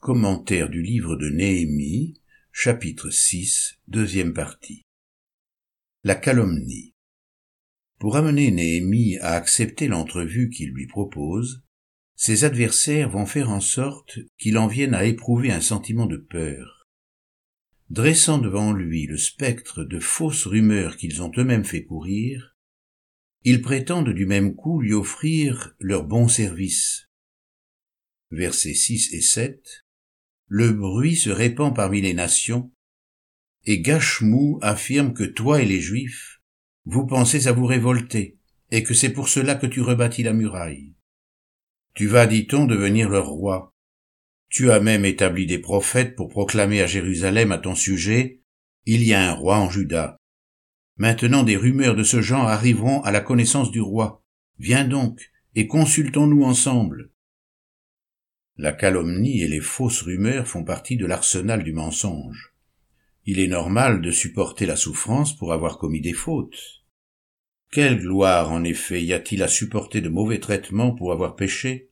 Commentaire du livre de Néhémie, chapitre 6, deuxième partie. La calomnie. Pour amener Néhémie à accepter l'entrevue qu'il lui propose, ses adversaires vont faire en sorte qu'il en vienne à éprouver un sentiment de peur. Dressant devant lui le spectre de fausses rumeurs qu'ils ont eux-mêmes fait courir, ils prétendent du même coup lui offrir leur bon service. Versets 6 et 7 le bruit se répand parmi les nations, et Gachemou affirme que toi et les Juifs, vous pensez à vous révolter, et que c'est pour cela que tu rebâtis la muraille. Tu vas, dit-on, devenir leur roi. Tu as même établi des prophètes pour proclamer à Jérusalem à ton sujet, il y a un roi en Juda. Maintenant des rumeurs de ce genre arriveront à la connaissance du roi. Viens donc, et consultons-nous ensemble. La calomnie et les fausses rumeurs font partie de l'arsenal du mensonge. Il est normal de supporter la souffrance pour avoir commis des fautes. Quelle gloire, en effet, y a-t-il à supporter de mauvais traitements pour avoir péché?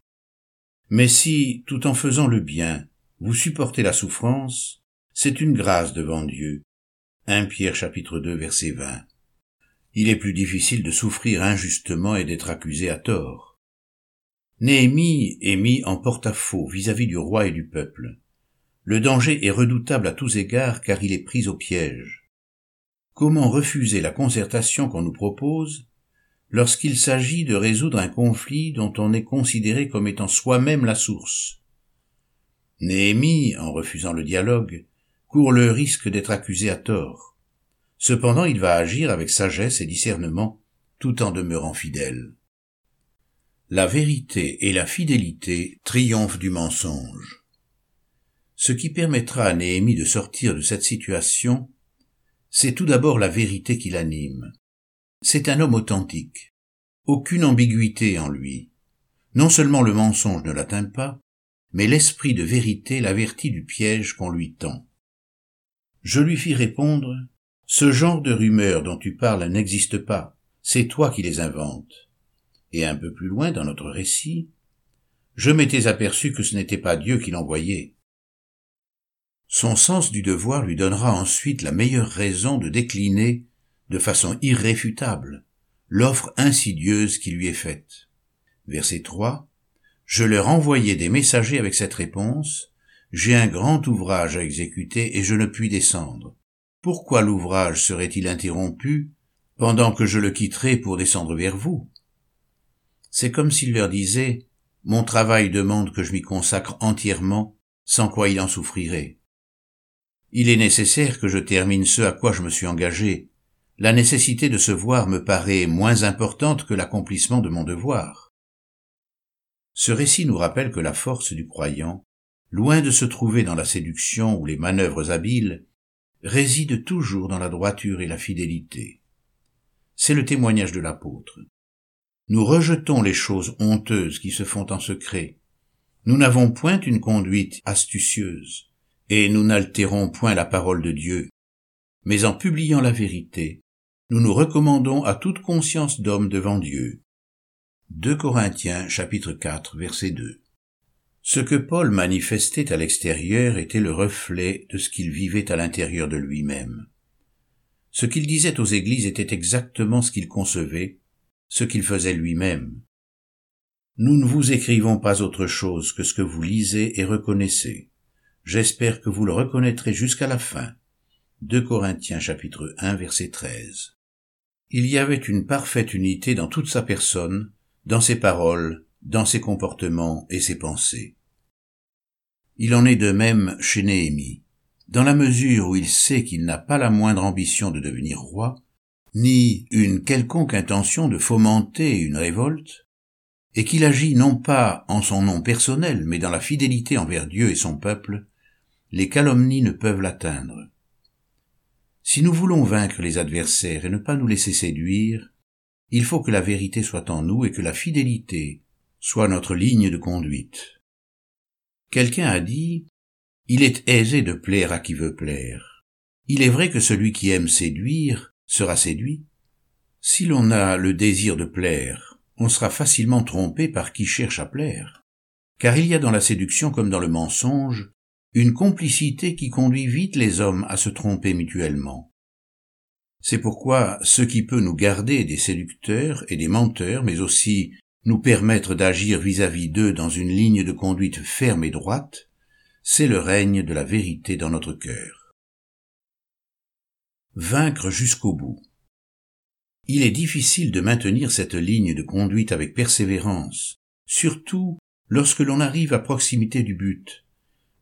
Mais si, tout en faisant le bien, vous supportez la souffrance, c'est une grâce devant Dieu. 1 Pierre chapitre 2 verset 20. Il est plus difficile de souffrir injustement et d'être accusé à tort. Néhémie est mis en porte-à-faux vis-à-vis du roi et du peuple. Le danger est redoutable à tous égards car il est pris au piège. Comment refuser la concertation qu'on nous propose lorsqu'il s'agit de résoudre un conflit dont on est considéré comme étant soi-même la source? Néhémie, en refusant le dialogue, court le risque d'être accusé à tort. Cependant il va agir avec sagesse et discernement tout en demeurant fidèle la vérité et la fidélité triomphent du mensonge. Ce qui permettra à Néhémie de sortir de cette situation, c'est tout d'abord la vérité qui l'anime. C'est un homme authentique. Aucune ambiguïté en lui. Non seulement le mensonge ne l'atteint pas, mais l'esprit de vérité l'avertit du piège qu'on lui tend. Je lui fis répondre, Ce genre de rumeurs dont tu parles n'existe pas, c'est toi qui les inventes et un peu plus loin dans notre récit, je m'étais aperçu que ce n'était pas Dieu qui l'envoyait. Son sens du devoir lui donnera ensuite la meilleure raison de décliner, de façon irréfutable, l'offre insidieuse qui lui est faite. Verset 3. Je leur envoyai des messagers avec cette réponse, j'ai un grand ouvrage à exécuter et je ne puis descendre. Pourquoi l'ouvrage serait-il interrompu pendant que je le quitterai pour descendre vers vous? C'est comme s'il leur disait Mon travail demande que je m'y consacre entièrement, sans quoi il en souffrirait. Il est nécessaire que je termine ce à quoi je me suis engagé. La nécessité de se voir me paraît moins importante que l'accomplissement de mon devoir. Ce récit nous rappelle que la force du croyant, loin de se trouver dans la séduction ou les manœuvres habiles, réside toujours dans la droiture et la fidélité. C'est le témoignage de l'apôtre. Nous rejetons les choses honteuses qui se font en secret. Nous n'avons point une conduite astucieuse, et nous n'altérons point la parole de Dieu. Mais en publiant la vérité, nous nous recommandons à toute conscience d'homme devant Dieu. 2 Corinthiens chapitre 4 verset 2 Ce que Paul manifestait à l'extérieur était le reflet de ce qu'il vivait à l'intérieur de lui-même. Ce qu'il disait aux églises était exactement ce qu'il concevait, ce qu'il faisait lui-même. Nous ne vous écrivons pas autre chose que ce que vous lisez et reconnaissez. J'espère que vous le reconnaîtrez jusqu'à la fin. 2 Corinthiens chapitre 1 verset 13. Il y avait une parfaite unité dans toute sa personne, dans ses paroles, dans ses comportements et ses pensées. Il en est de même chez Néhémie. Dans la mesure où il sait qu'il n'a pas la moindre ambition de devenir roi, ni une quelconque intention de fomenter une révolte, et qu'il agit non pas en son nom personnel, mais dans la fidélité envers Dieu et son peuple, les calomnies ne peuvent l'atteindre. Si nous voulons vaincre les adversaires et ne pas nous laisser séduire, il faut que la vérité soit en nous et que la fidélité soit notre ligne de conduite. Quelqu'un a dit, il est aisé de plaire à qui veut plaire. Il est vrai que celui qui aime séduire sera séduit. Si l'on a le désir de plaire, on sera facilement trompé par qui cherche à plaire. Car il y a dans la séduction comme dans le mensonge une complicité qui conduit vite les hommes à se tromper mutuellement. C'est pourquoi ce qui peut nous garder des séducteurs et des menteurs, mais aussi nous permettre d'agir vis-à-vis d'eux dans une ligne de conduite ferme et droite, c'est le règne de la vérité dans notre cœur. Vaincre jusqu'au bout. Il est difficile de maintenir cette ligne de conduite avec persévérance, surtout lorsque l'on arrive à proximité du but.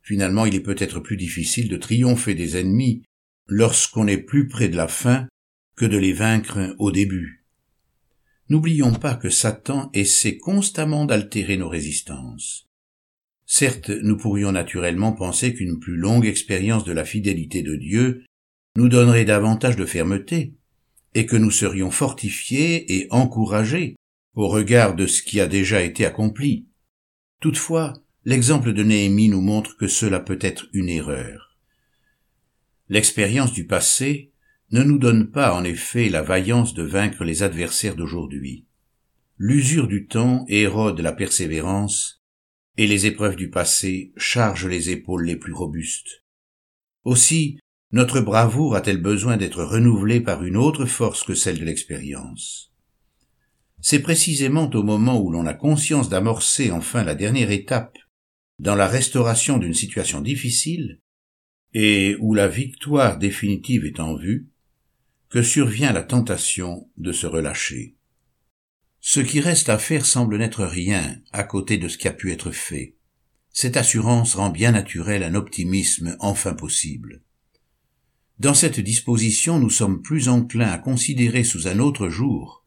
Finalement, il est peut-être plus difficile de triompher des ennemis lorsqu'on est plus près de la fin que de les vaincre au début. N'oublions pas que Satan essaie constamment d'altérer nos résistances. Certes, nous pourrions naturellement penser qu'une plus longue expérience de la fidélité de Dieu nous donnerait davantage de fermeté, et que nous serions fortifiés et encouragés au regard de ce qui a déjà été accompli. Toutefois, l'exemple de Néhémie nous montre que cela peut être une erreur. L'expérience du passé ne nous donne pas en effet la vaillance de vaincre les adversaires d'aujourd'hui. L'usure du temps érode la persévérance, et les épreuves du passé chargent les épaules les plus robustes. Aussi, notre bravoure a-t-elle besoin d'être renouvelée par une autre force que celle de l'expérience? C'est précisément au moment où l'on a conscience d'amorcer enfin la dernière étape dans la restauration d'une situation difficile, et où la victoire définitive est en vue, que survient la tentation de se relâcher. Ce qui reste à faire semble n'être rien à côté de ce qui a pu être fait. Cette assurance rend bien naturel un optimisme enfin possible. Dans cette disposition, nous sommes plus enclins à considérer sous un autre jour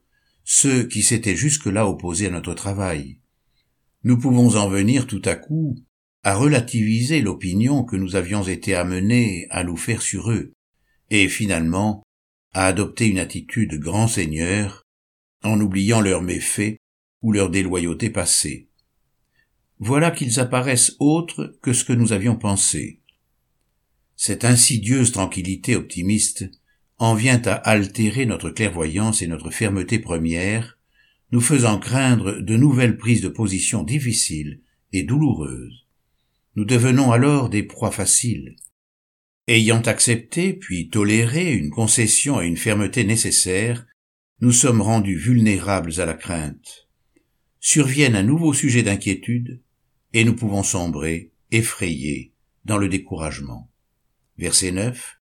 ceux qui s'étaient jusque-là opposés à notre travail. Nous pouvons en venir tout à coup à relativiser l'opinion que nous avions été amenés à nous faire sur eux, et finalement à adopter une attitude grand seigneur, en oubliant leurs méfaits ou leur déloyauté passée. Voilà qu'ils apparaissent autres que ce que nous avions pensé. Cette insidieuse tranquillité optimiste en vient à altérer notre clairvoyance et notre fermeté première, nous faisant craindre de nouvelles prises de position difficiles et douloureuses. Nous devenons alors des proies faciles. Ayant accepté puis toléré une concession et une fermeté nécessaires, nous sommes rendus vulnérables à la crainte. Surviennent un nouveau sujet d'inquiétude, et nous pouvons sombrer, effrayés, dans le découragement. Verset 9.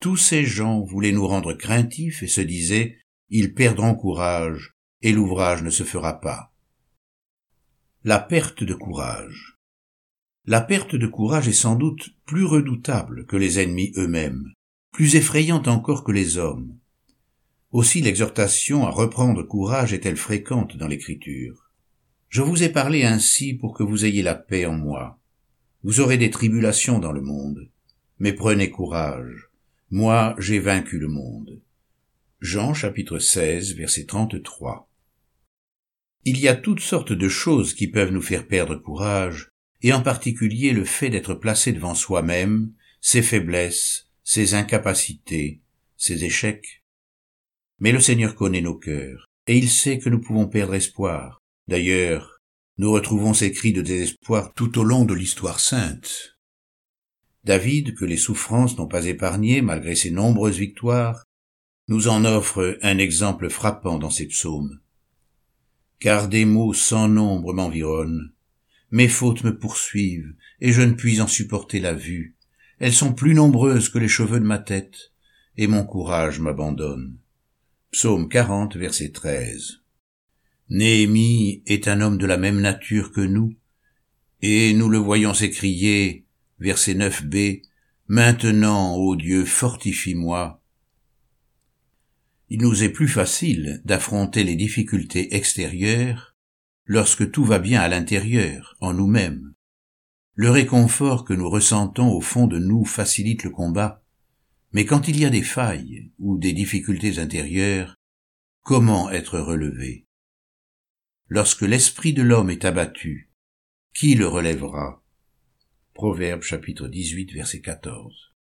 Tous ces gens voulaient nous rendre craintifs et se disaient, ils perdront courage, et l'ouvrage ne se fera pas. La perte de courage. La perte de courage est sans doute plus redoutable que les ennemis eux-mêmes, plus effrayante encore que les hommes. Aussi l'exhortation à reprendre courage est-elle fréquente dans l'Écriture. Je vous ai parlé ainsi pour que vous ayez la paix en moi. Vous aurez des tribulations dans le monde, mais prenez courage. Moi, j'ai vaincu le monde. Jean chapitre 16 verset 33. Il y a toutes sortes de choses qui peuvent nous faire perdre courage, et en particulier le fait d'être placé devant soi-même, ses faiblesses, ses incapacités, ses échecs. Mais le Seigneur connaît nos cœurs, et il sait que nous pouvons perdre espoir. D'ailleurs, nous retrouvons ces cris de désespoir tout au long de l'histoire sainte. David, que les souffrances n'ont pas épargné malgré ses nombreuses victoires, nous en offre un exemple frappant dans ses psaumes. Car des maux sans nombre m'environnent, mes fautes me poursuivent, et je ne puis en supporter la vue. Elles sont plus nombreuses que les cheveux de ma tête, et mon courage m'abandonne. Psaume 40, verset 13. Néhémie est un homme de la même nature que nous, et nous le voyons s'écrier verset 9b, Maintenant, ô Dieu, fortifie-moi. Il nous est plus facile d'affronter les difficultés extérieures lorsque tout va bien à l'intérieur, en nous-mêmes. Le réconfort que nous ressentons au fond de nous facilite le combat, mais quand il y a des failles ou des difficultés intérieures, comment être relevé? Lorsque l'esprit de l'homme est abattu, qui le relèvera? Proverbe chapitre 18 verset 14.